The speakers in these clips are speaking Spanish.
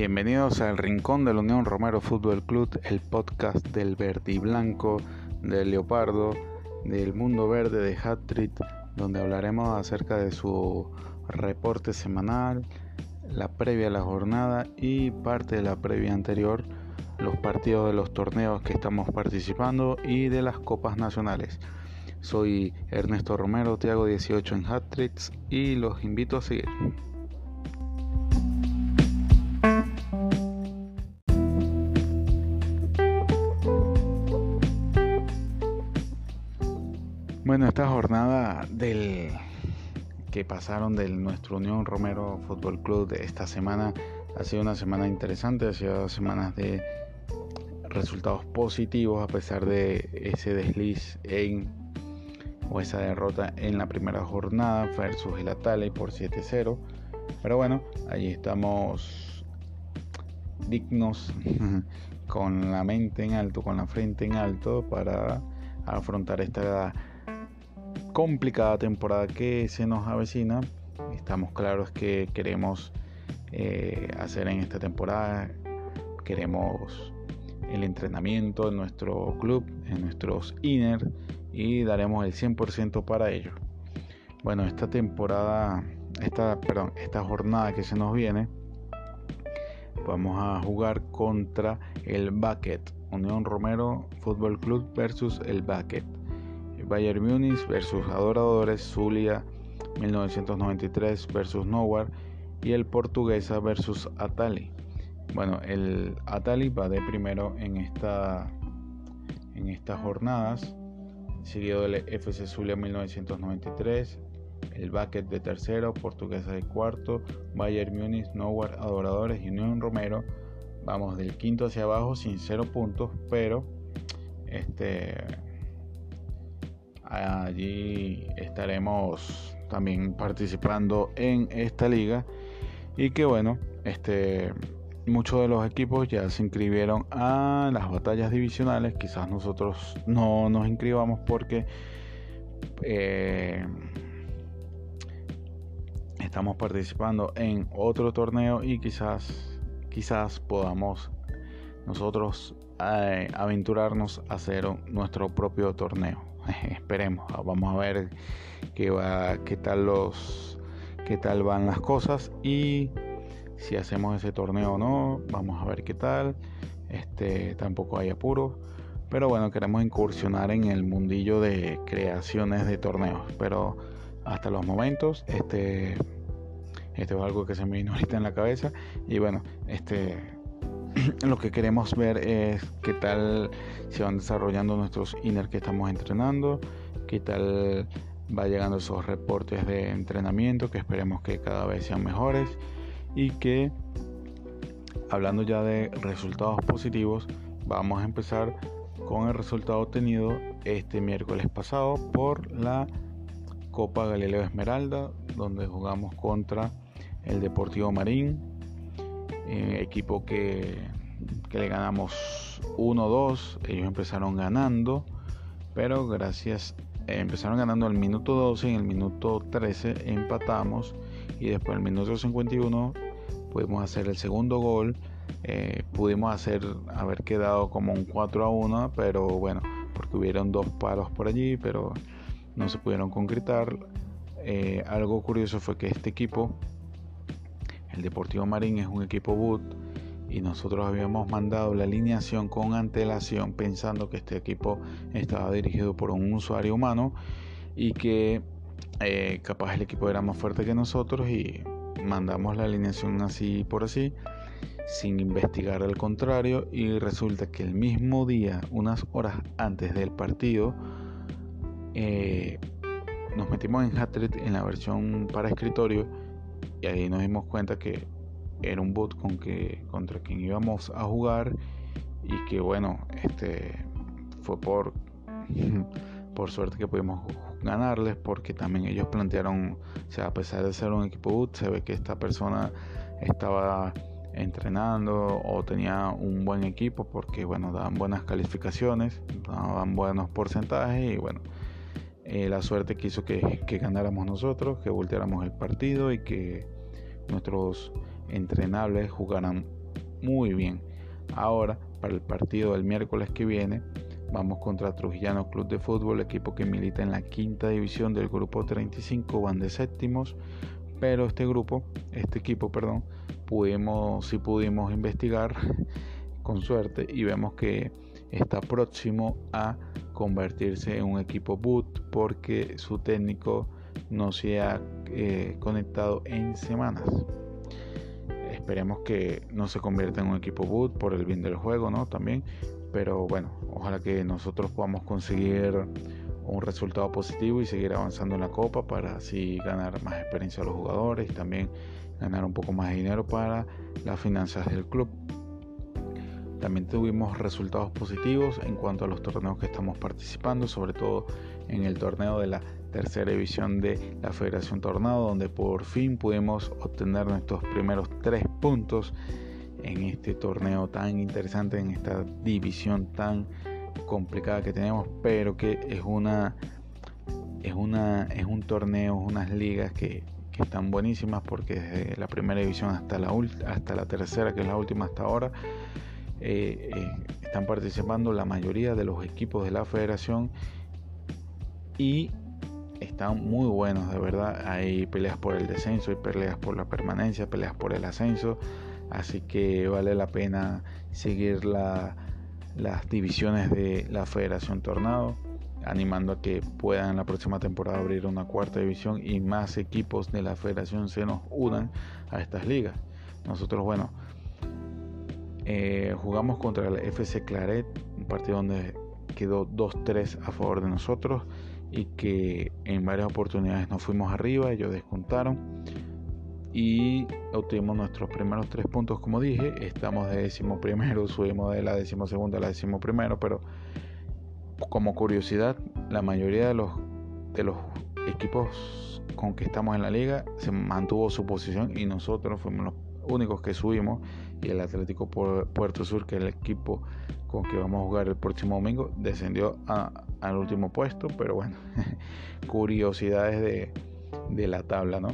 Bienvenidos al Rincón de la Unión Romero Fútbol Club, el podcast del verde y blanco, del leopardo, del mundo verde de Hattrick, donde hablaremos acerca de su reporte semanal, la previa a la jornada y parte de la previa anterior, los partidos de los torneos que estamos participando y de las copas nacionales. Soy Ernesto Romero, te hago 18 en Hattricks y los invito a seguir. Esta jornada del que pasaron de nuestro Unión Romero Fútbol Club de esta semana ha sido una semana interesante, ha sido semanas de resultados positivos a pesar de ese desliz en o esa derrota en la primera jornada versus el Atale por 7-0. Pero bueno, ahí estamos dignos con la mente en alto, con la frente en alto para afrontar esta complicada temporada que se nos avecina. Estamos claros que queremos eh, hacer en esta temporada. Queremos el entrenamiento en nuestro club, en nuestros inner y daremos el 100% para ello. Bueno, esta temporada, esta, perdón, esta jornada que se nos viene, vamos a jugar contra el Bucket, Unión Romero Fútbol Club versus el Bucket. Bayern Munich versus Adoradores, Zulia 1993 versus Nowhere y el Portuguesa versus Atali. Bueno, el Atali va de primero en esta en estas jornadas, seguido del FC Zulia 1993, el Bucket de tercero, Portuguesa de cuarto, Bayern Munich, Nowhere, Adoradores y Unión Romero. Vamos del quinto hacia abajo sin cero puntos, pero este Allí estaremos también participando en esta liga y que bueno, este muchos de los equipos ya se inscribieron a las batallas divisionales. Quizás nosotros no nos inscribamos porque eh, estamos participando en otro torneo y quizás quizás podamos nosotros eh, aventurarnos a hacer nuestro propio torneo. esperemos, vamos a ver qué va, qué tal los, qué tal van las cosas y si hacemos ese torneo o no, vamos a ver qué tal. Este, tampoco hay apuro, pero bueno, queremos incursionar en el mundillo de creaciones de torneos, pero hasta los momentos, este, esto es algo que se me vino ahorita en la cabeza y bueno, este lo que queremos ver es qué tal se van desarrollando nuestros inner que estamos entrenando, qué tal va llegando esos reportes de entrenamiento que esperemos que cada vez sean mejores y que hablando ya de resultados positivos vamos a empezar con el resultado obtenido este miércoles pasado por la Copa Galileo Esmeralda donde jugamos contra el Deportivo Marín eh, equipo que, le ganamos 1-2, ellos empezaron ganando, pero gracias, eh, empezaron ganando al minuto 12, en el minuto 13 empatamos y después el minuto 51 pudimos hacer el segundo gol, eh, pudimos hacer, haber quedado como un 4 a 1, pero bueno, porque hubieron dos paros por allí, pero no se pudieron concretar. algo curioso fue que este equipo el Deportivo Marín es un equipo boot y nosotros habíamos mandado la alineación con antelación pensando que este equipo estaba dirigido por un usuario humano y que eh, capaz el equipo era más fuerte que nosotros y mandamos la alineación así por así sin investigar al contrario y resulta que el mismo día unas horas antes del partido eh, nos metimos en Hatred en la versión para escritorio y ahí nos dimos cuenta que era un bot con que contra quien íbamos a jugar y que bueno este fue por por suerte que pudimos ganarles porque también ellos plantearon o sea a pesar de ser un equipo boot se ve que esta persona estaba entrenando o tenía un buen equipo porque bueno daban buenas calificaciones daban buenos porcentajes y bueno eh, la suerte quiso que, que ganáramos nosotros, que volteáramos el partido y que nuestros entrenables jugaran muy bien. Ahora, para el partido del miércoles que viene, vamos contra Trujillano Club de Fútbol, equipo que milita en la quinta división del grupo 35, van de séptimos. Pero este grupo, este equipo, perdón, pudimos, si pudimos investigar con suerte y vemos que está próximo a convertirse en un equipo boot porque su técnico no se ha eh, conectado en semanas. Esperemos que no se convierta en un equipo boot por el bien del juego, ¿no? También. Pero bueno, ojalá que nosotros podamos conseguir un resultado positivo y seguir avanzando en la copa para así ganar más experiencia a los jugadores y también ganar un poco más de dinero para las finanzas del club. También tuvimos resultados positivos en cuanto a los torneos que estamos participando, sobre todo en el torneo de la tercera división de la Federación Tornado, donde por fin pudimos obtener nuestros primeros tres puntos en este torneo tan interesante, en esta división tan complicada que tenemos, pero que es una es una es un torneo, unas ligas que, que están buenísimas porque desde la primera división hasta la hasta la tercera, que es la última hasta ahora, eh, eh, están participando la mayoría de los equipos de la federación y están muy buenos, de verdad. Hay peleas por el descenso, hay peleas por la permanencia, peleas por el ascenso. Así que vale la pena seguir las divisiones de la Federación Tornado, animando a que puedan la próxima temporada abrir una cuarta división y más equipos de la Federación se nos unan a estas ligas. Nosotros, bueno, eh, jugamos contra el FC Claret, un partido donde quedó 2-3 a favor de nosotros y que en varias oportunidades nos fuimos arriba, ellos descontaron y obtuvimos nuestros primeros tres puntos. Como dije, estamos de décimo primero, subimos de la décimo segunda a la décimo primero, pero como curiosidad, la mayoría de los, de los equipos con que estamos en la liga se mantuvo su posición y nosotros fuimos los únicos que subimos y el Atlético Puerto Sur, que es el equipo con que vamos a jugar el próximo domingo, descendió al último puesto, pero bueno, curiosidades de, de, la tabla, ¿no?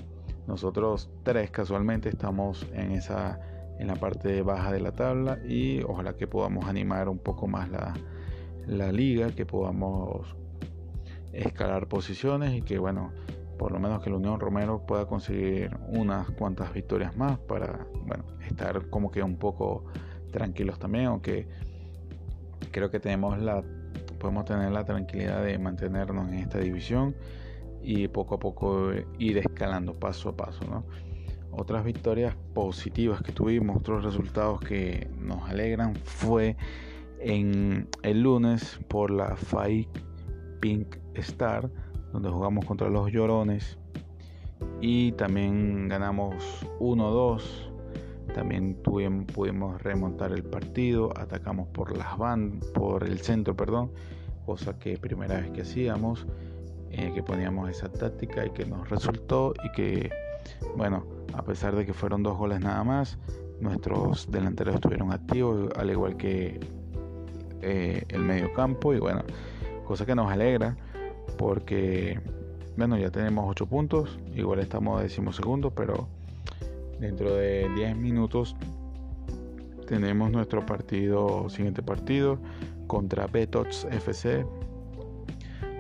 Nosotros tres casualmente estamos en esa en la parte baja de la tabla y ojalá que podamos animar un poco más la, la liga, que podamos escalar posiciones y que bueno, por lo menos que la Unión Romero pueda conseguir unas cuantas victorias más para bueno, estar como que un poco tranquilos también, aunque creo que tenemos la podemos tener la tranquilidad de mantenernos en esta división y poco a poco ir escalando paso a paso, ¿no? Otras victorias positivas que tuvimos, otros resultados que nos alegran fue en el lunes por la FAI Pink Star donde jugamos contra los Llorones y también ganamos 1-2. También pudimos remontar el partido, atacamos por las van, por el centro, perdón, cosa que primera vez que hacíamos, eh, que poníamos esa táctica y que nos resultó y que, bueno, a pesar de que fueron dos goles nada más, nuestros delanteros estuvieron activos, al igual que eh, el medio campo y bueno, cosa que nos alegra porque bueno ya tenemos 8 puntos igual estamos a segundo pero dentro de 10 minutos tenemos nuestro partido siguiente partido contra Betox FC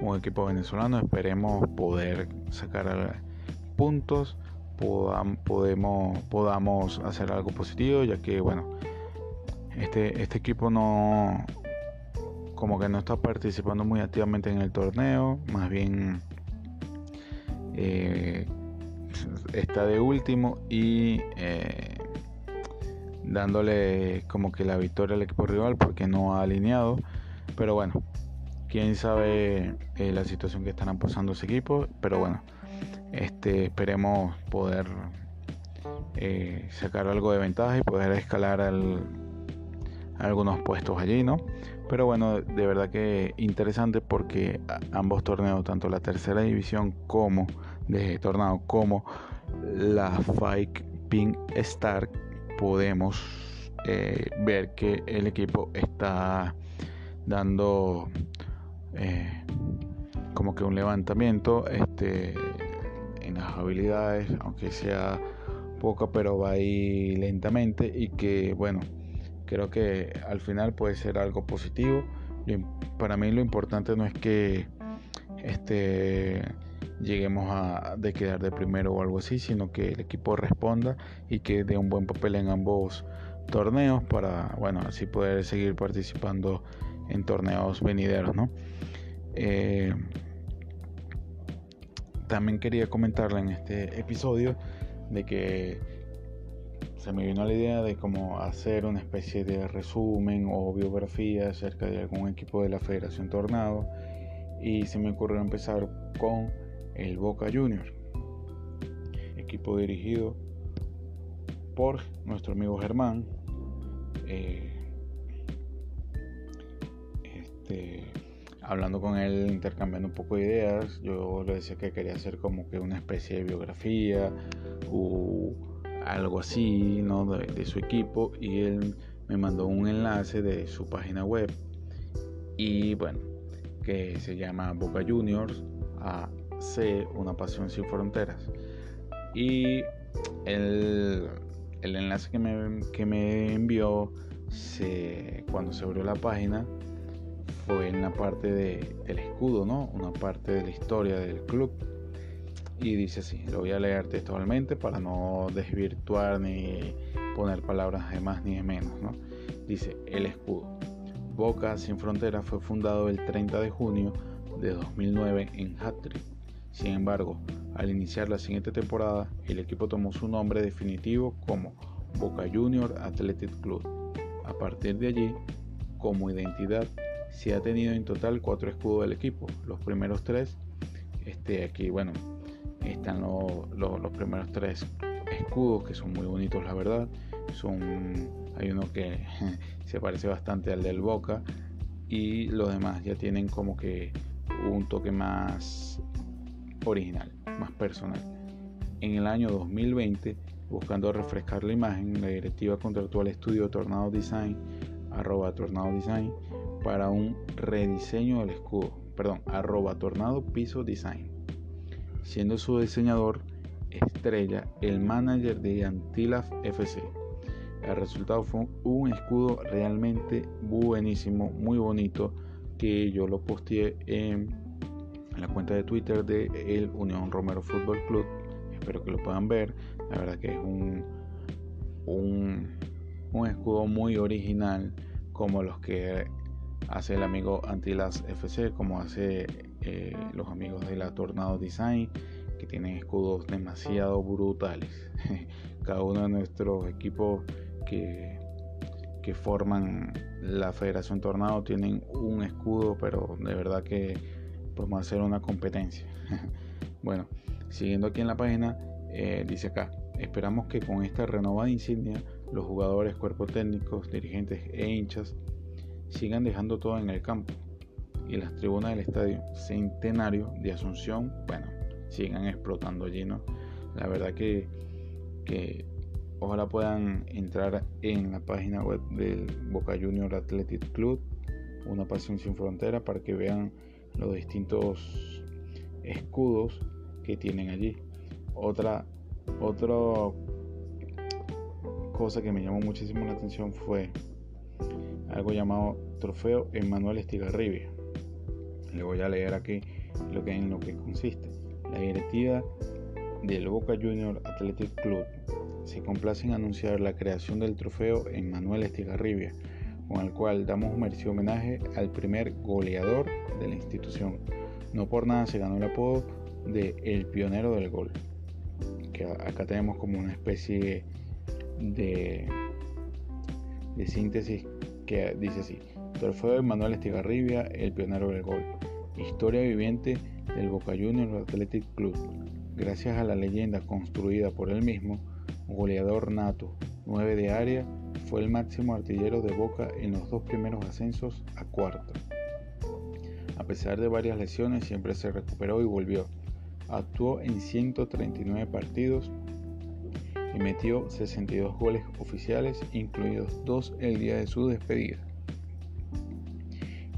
un equipo venezolano esperemos poder sacar puntos podamos, podamos hacer algo positivo ya que bueno este, este equipo no como que no está participando muy activamente en el torneo, más bien eh, está de último y eh, dándole como que la victoria al equipo rival porque no ha alineado. Pero bueno, quién sabe eh, la situación que estarán pasando ese equipo. Pero bueno, este, esperemos poder sacar algo de ventaja y poder escalar al, algunos puestos allí, ¿no? Pero bueno, de verdad que interesante porque ambos torneos, tanto la tercera división como de Tornado como la Fight Pink Star, podemos eh, ver que el equipo está dando eh, como que un levantamiento este, en las habilidades, aunque sea poca pero va ahí lentamente y que bueno, creo que al final puede ser algo positivo. Para mí lo importante no es que este lleguemos a de quedar de primero o algo así, sino que el equipo responda y que dé un buen papel en ambos torneos para, bueno, así poder seguir participando en torneos venideros, ¿no? Eh, también quería comentarle en este episodio de que se me vino la idea de cómo hacer una especie de resumen o biografía acerca de algún equipo de la Federación Tornado y se me ocurrió empezar con el Boca Junior, equipo dirigido por nuestro amigo Germán. Eh, este, hablando con él, intercambiando un poco de ideas, yo le decía que quería hacer como que una especie de biografía o algo así, ¿no? De, su equipo y él me mandó un enlace de su página web y bueno, que se llama Boca Juniors a C, Una Pasión Sin Fronteras. Y el, el enlace que me, que me envió se, cuando se abrió la página fue en la parte de, del escudo, ¿no? Una parte de la historia del club. Y dice así, lo voy a leer textualmente para no desvirtuar ni poner palabras de más ni de menos, ¿no? Dice, el escudo. Boca Sin Fronteras fue fundado el 30 de junio de 2009 en Hattrick sin embargo, al iniciar la siguiente temporada, el equipo tomó su nombre definitivo como Boca Junior Athletic Club. A partir de allí, como identidad, se ha tenido en total cuatro escudos del equipo. Los primeros tres, este, aquí, bueno, están los primeros tres escudos que son muy bonitos, la verdad. Son, hay uno que se parece bastante al del Boca y los demás ya tienen como que un toque más original, más personal. En el año 2020, buscando refrescar la imagen, la directiva contrató al estudio Tornado Design, arroba Tornado Design, para un rediseño del escudo, perdón, arroba Tornado Piso Design, siendo su diseñador estrella el manager de Antilaf FC. El resultado fue un escudo realmente buenísimo, muy bonito, que yo lo posteé en la cuenta de Twitter de el Unión Romero Fútbol Club. Espero que lo puedan ver. La verdad que es un, un, un escudo muy original como los que hace el amigo Antilas FC, como hace eh, los amigos de la Tornado Design, que tienen escudos demasiado brutales. Cada uno de nuestros equipos que, que forman la Federación Tornado tienen un escudo, pero de verdad que podemos hacer una competencia. bueno, siguiendo aquí en la página, eh, dice acá, esperamos que con esta renovada insignia, los jugadores, cuerpos técnicos, dirigentes e hinchas sigan dejando todo en el campo y las tribunas del estadio Centenario de Asunción, bueno, sigan explotando llenos. La verdad que, que ojalá puedan entrar en la página web del Boca Junior Athletic Club, una pasión sin frontera, para que vean los distintos escudos que tienen allí. Otra, otra cosa que me llamó muchísimo la atención fue algo llamado Trofeo Emmanuel Estigarribia. Le voy a leer aquí lo que en lo que consiste. La directiva del Boca Junior Athletic Club se complace en anunciar la creación del trofeo Emmanuel Estigarribia con el cual damos merecido homenaje al primer goleador de la institución. No por nada se ganó el apodo de El Pionero del Gol. Que acá tenemos como una especie de, de síntesis que dice así. Trofeo de Manuel Estigarribia, El Pionero del Gol. Historia viviente del Boca Juniors Athletic Club. Gracias a la leyenda construida por él mismo, goleador nato, 9 de área, fue el máximo artillero de Boca en los dos primeros ascensos a cuarto. A pesar de varias lesiones, siempre se recuperó y volvió. Actuó en 139 partidos y metió 62 goles oficiales, incluidos dos el día de su despedida.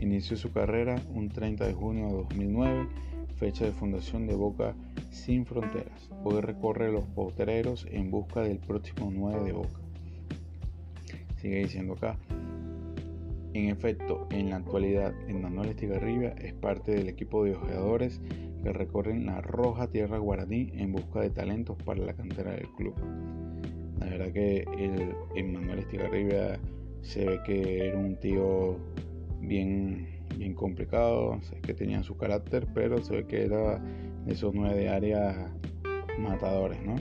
Inició su carrera un 30 de junio de 2009, fecha de fundación de Boca sin fronteras. Hoy recorre los potreros en busca del próximo 9 de Boca. Sigue diciendo acá. En efecto, en la actualidad, Manuel Estigarribia es parte del equipo de jugadores que recorren la roja tierra guaraní en busca de talentos para la cantera del club. La verdad que el Manuel Estigarribia se ve que era un tío bien, bien complicado, sé que tenía su carácter, pero se ve que era de esos nueve áreas matadores, ¿no?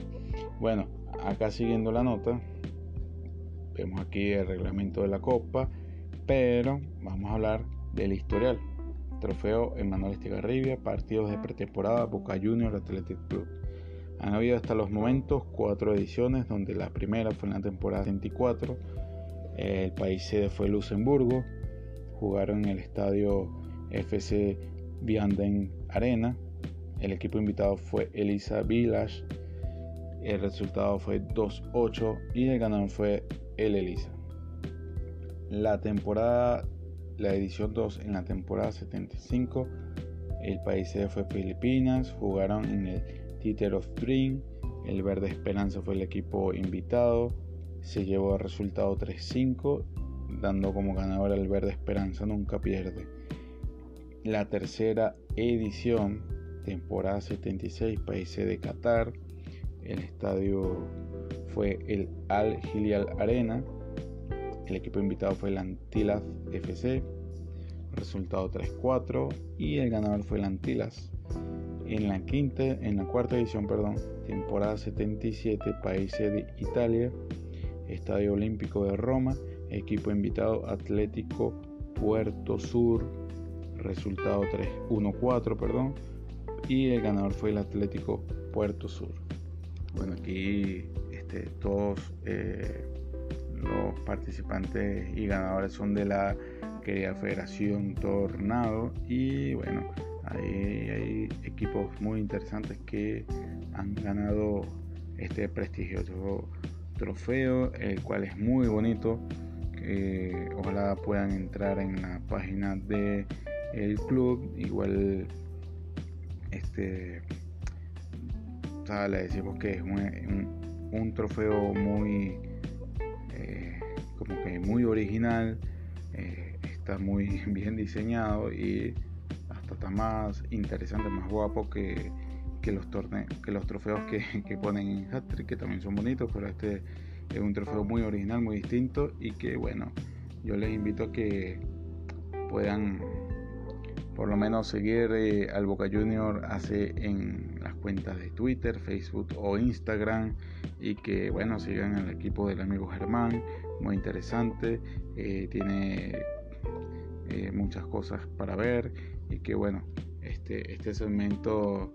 Bueno, acá siguiendo la nota, vemos aquí el reglamento de la copa, pero vamos a hablar del historial. Trofeo Emanuel Estigarribia, partidos de pretemporada, Boca Junior Athletic Club. Han habido hasta los momentos cuatro ediciones, donde la primera fue en la temporada 24. El país sede fue Luxemburgo. Jugaron en el estadio FC Vianden Arena. El equipo invitado fue Elisa Village. El resultado fue 2-8 y el ganador fue el Elisa. La temporada, la edición 2 en la temporada 75, el país fue Filipinas, jugaron en el Theater of Dream, el Verde Esperanza fue el equipo invitado, se llevó el resultado 3-5, dando como ganador al Verde Esperanza nunca pierde. La tercera edición, temporada 76, países de Qatar, el estadio fue el Al Hilal Arena, el equipo invitado fue el Antilas FC, resultado 3-4 y el ganador fue el Antilas. En la quinta, en la cuarta edición, perdón, temporada 77, países de Italia, Estadio Olímpico de Roma, equipo invitado Atlético Puerto Sur, resultado 3-1-4, perdón, y el ganador fue el Atlético Puerto Sur. Bueno, aquí este, todos eh, los participantes y ganadores son de la querida Federación Tornado y bueno, hay, hay equipos muy interesantes que han ganado este prestigioso trofeo, el cual es muy bonito. Ojalá puedan entrar en la página de el club. Igual, este, le decimos que es un, trofeo muy, eh, como que muy original. Eh, está muy bien diseñado y está más interesante, más guapo que, los torneos, que los trofeos que, ponen en Hattrick, que también son bonitos, pero este es un trofeo muy original, muy distinto y que bueno, yo les invito a que puedan por lo menos seguir eh, al Boca Junior hace en las cuentas de Twitter, Facebook o Instagram y que bueno sigan al equipo del amigo Germán, muy interesante, eh, tiene eh, muchas cosas para ver y que bueno, este, este segmento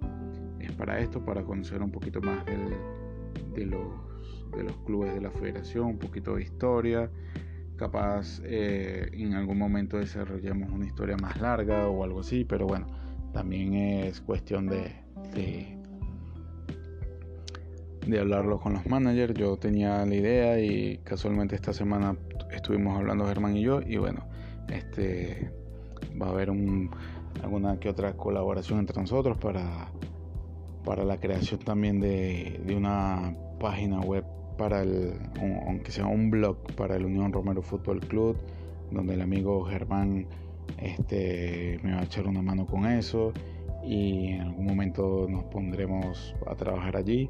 es para esto, para conocer un poquito más de, los, de los clubes de la federación, un poquito de historia, capaz eh, en algún momento desarrollemos una historia más larga o algo así, pero bueno, también es cuestión de, de, de hablarlo con los managers. Yo tenía la idea y casualmente esta semana estuvimos hablando Germán y yo y bueno, este va a haber un, alguna que otra colaboración entre nosotros para, para la creación también de, una página web para el, aunque sea un blog para el Unión Romero Fútbol Club, donde el amigo Germán este, me va a echar una mano con eso y en algún momento nos pondremos a trabajar allí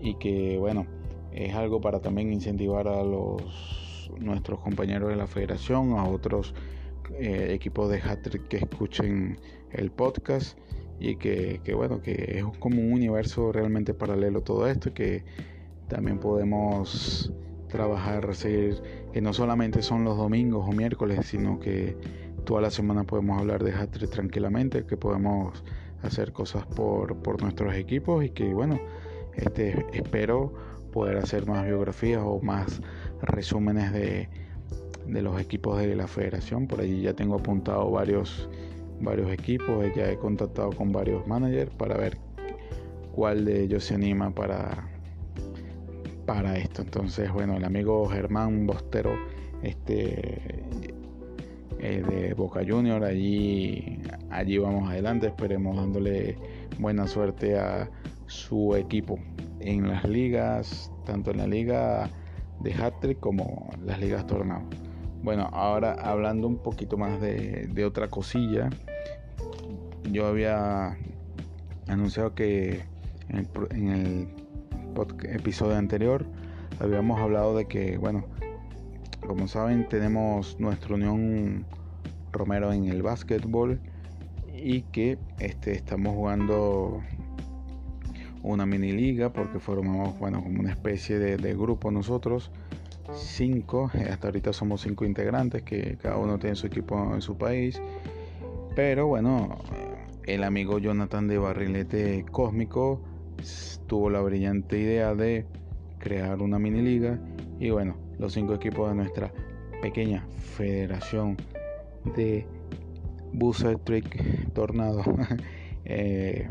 y que bueno es algo para también incentivar a los nuestros compañeros de la federación a otros eh, equipos de Hattrick que escuchen el podcast y que, bueno, que es como un universo realmente paralelo todo esto, que también podemos trabajar, seguir, que no solamente son los domingos o miércoles, sino que toda la semana podemos hablar de Hattrick tranquilamente, que podemos hacer cosas por, por nuestros equipos y que bueno, este, espero poder hacer más biografías o más resúmenes de de los equipos de la federación. Por allí ya tengo apuntado varios, varios equipos, ya he contactado con varios managers para ver cuál de ellos se anima para, para esto. Entonces, bueno, el amigo Germán Bostero, este eh, de Boca Junior, allí, allí vamos adelante, esperemos dándole buena suerte a su equipo en las ligas, tanto en la liga de hat como las ligas tornado. Bueno, ahora hablando un poquito más de, otra cosilla, yo había anunciado que en el, episodio anterior habíamos hablado de que, bueno, como saben, tenemos nuestra unión Romero en el básquetbol y que este, estamos jugando una mini liga porque formamos bueno como una especie de, de, grupo nosotros cinco hasta ahorita somos cinco integrantes que cada uno tiene su equipo en su país pero bueno el amigo Jonathan de Barrilete Cósmico tuvo la brillante idea de crear una mini liga y bueno los cinco equipos de nuestra pequeña federación de Buzzer Trick Tornado eh,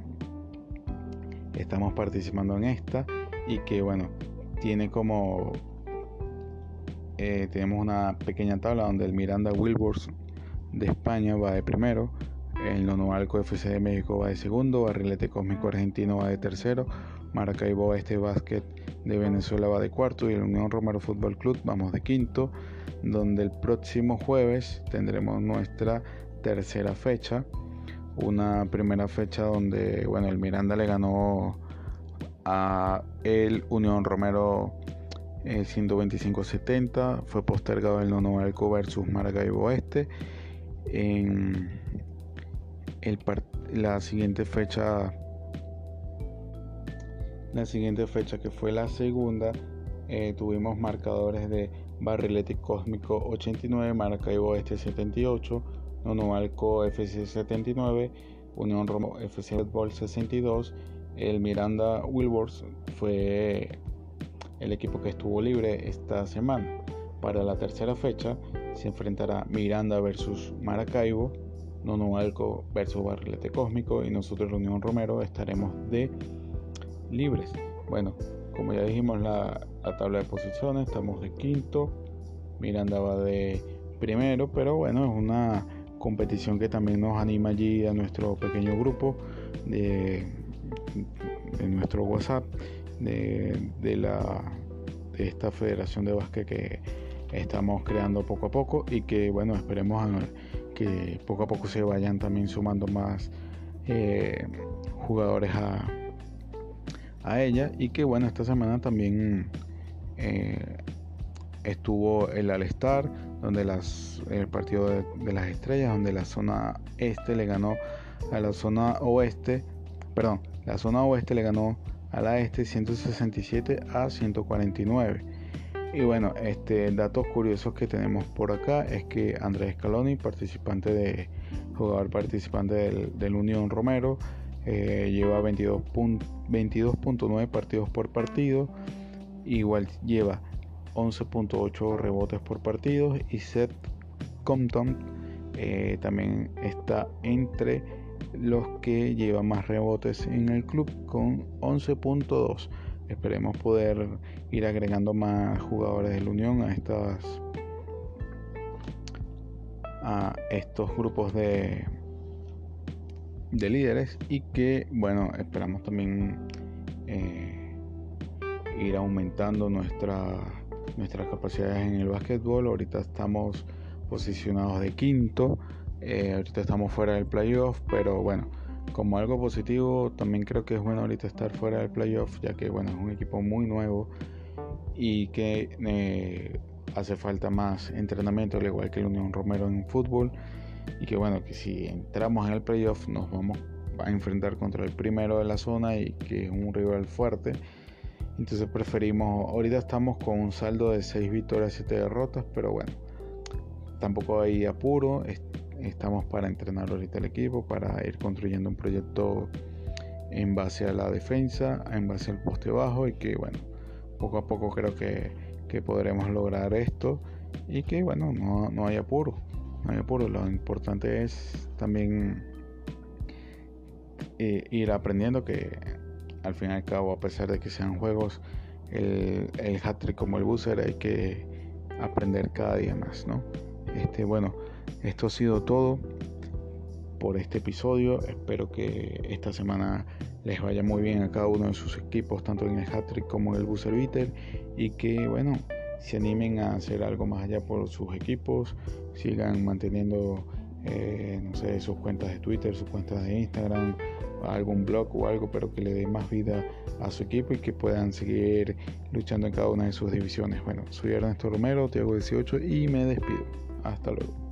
estamos participando en esta y que bueno, tiene como eh, tenemos una pequeña tabla donde el Miranda Wilburs de España va de primero, el Nonoalco FC de México va de segundo, Barrilete Cósmico Argentino va de tercero, Maracaibo Este Básquet de Venezuela va de cuarto y el Unión Romero Fútbol Club vamos de quinto, donde el próximo jueves tendremos nuestra tercera fecha una primera fecha donde bueno el Miranda le ganó a el Unión Romero 125-70 fue postergado el Nono Alco versus Maracaibo Oeste en el la siguiente fecha la siguiente fecha que fue la segunda eh, tuvimos marcadores de Barrilete Cósmico 89 Maracaibo Oeste 78 Nonoalco FC 79, Unión Romo FC Fútbol 62, el Miranda Wilburs fue el equipo que estuvo libre esta semana. Para la tercera fecha se enfrentará Miranda versus Maracaibo, Nonoalco versus Barrilete Cósmico y nosotros Unión Romero estaremos de libres. Bueno, como ya dijimos la, la tabla de posiciones, estamos de quinto, Miranda va de primero, pero bueno, es una competición que también nos anima allí a nuestro pequeño grupo de, nuestro WhatsApp de, la, de esta federación de básquet que estamos creando poco a poco y que bueno esperemos que poco a poco se vayan también sumando más eh, jugadores a, a ella y que bueno esta semana también eh, estuvo el Al-Star, donde las, el partido de, las estrellas, donde la zona este le ganó a la zona oeste, perdón, la zona oeste le ganó a la este 167 a 149. Y bueno, este datos curiosos que tenemos por acá es que Andrés Scaloni, participante de jugador participante del, Unión Romero, eh, lleva 22.9 partidos por partido. Igual lleva 11.8 rebotes por partido y Seth Compton eh, también está entre los que llevan más rebotes en el club con 11.2 esperemos poder ir agregando más jugadores de la Unión a estas a estos grupos de de líderes y que bueno esperamos también eh, ir aumentando nuestra nuestras capacidades en el básquetbol. Ahorita estamos posicionados de quinto, eh, ahorita estamos fuera del playoff, pero bueno, como algo positivo, también creo que es bueno ahorita estar fuera del playoff, ya que bueno, es un equipo muy nuevo y que eh, hace falta más entrenamiento, al igual que el Unión Romero en fútbol. Y que bueno, que si entramos en el playoff nos vamos a enfrentar contra el primero de la zona y que es un rival fuerte entonces preferimos, ahorita estamos con un saldo de 6 victorias y 7 derrotas, pero bueno, tampoco hay apuro. Estamos para entrenar ahorita el equipo, para ir construyendo un proyecto en base a la defensa, en base al poste bajo y que bueno, poco a poco creo que, podremos lograr esto y que bueno, no, no hay apuro, no hay apuro. Lo importante es también eh, ir aprendiendo que al fin y al cabo, a pesar de que sean juegos, el, el hat-trick como el buzzer hay que aprender cada día más, ¿no? Este, bueno, esto ha sido todo por este episodio. Espero que esta semana les vaya muy bien a cada uno de sus equipos, tanto en el hat-trick como en el buzzer beater, y que, bueno, se animen a hacer algo más allá por sus equipos, sigan manteniendo, eh, no sé, sus cuentas de Twitter, sus cuentas de Instagram, algún blog o algo, pero que le dé más vida a su equipo y que puedan seguir luchando en cada una de sus divisiones. Bueno, soy Ernesto Romero, Tiago 18 y me despido. Hasta luego.